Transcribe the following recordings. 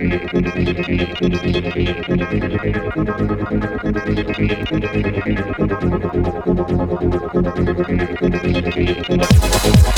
Thank you.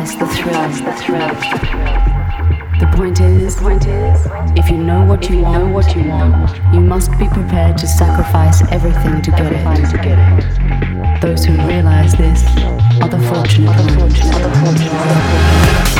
The thrill. The thrill. The point is, the point is, if you know what you, you want, know what you want, you must be prepared to sacrifice everything to get it. To get it. Those who realize this are the fortunate ones.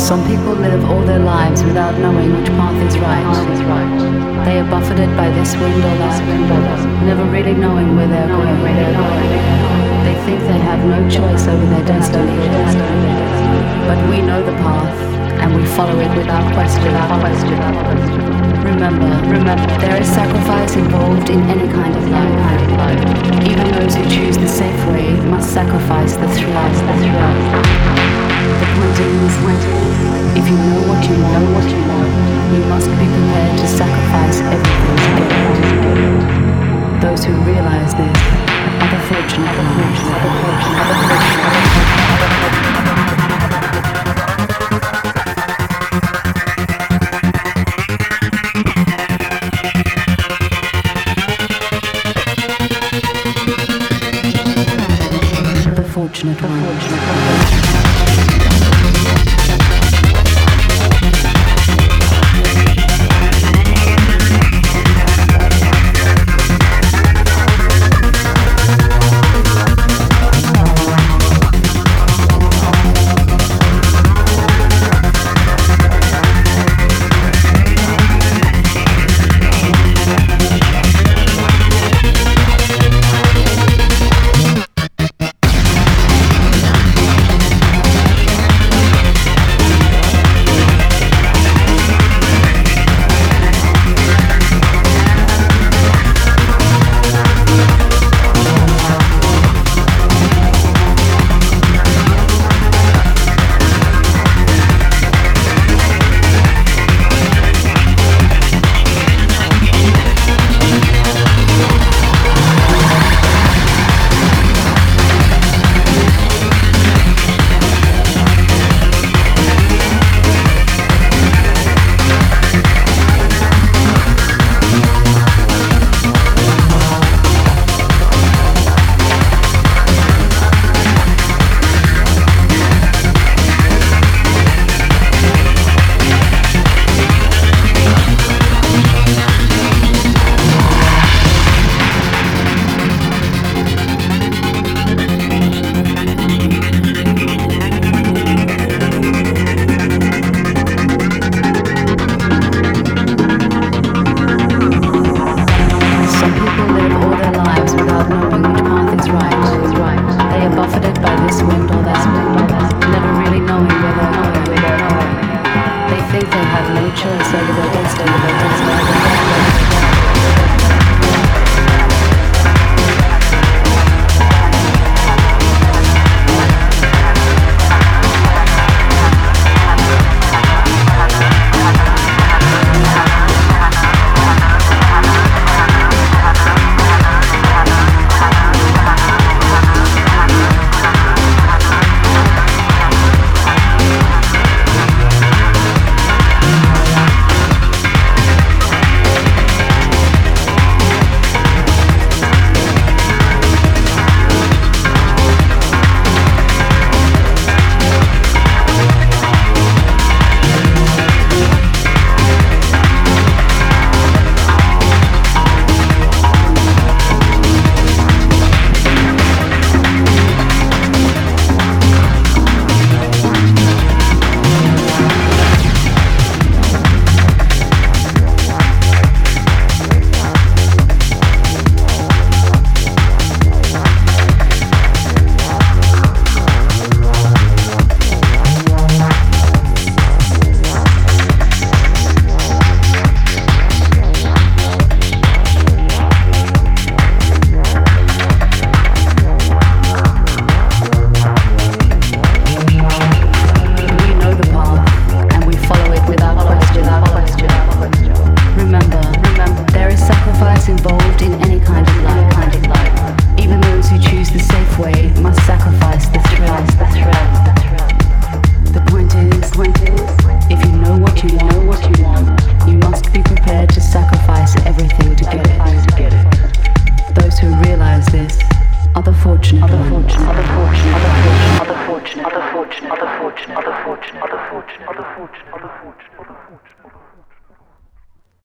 Some people live all their lives without knowing which path is right. They are buffeted by this wind or that, wind, never really knowing where they're going. They think they have no choice over their destiny. But we know the path, and we follow it without question. Remember, remember, there is sacrifice involved in any kind of life. Even those who choose the safe way must sacrifice the thrill. The point is, if you know what you know what you want, you must be prepared to sacrifice everything to get it. Those who realize this are the fortunate, of the fortunate, the fortunate, the fortunate.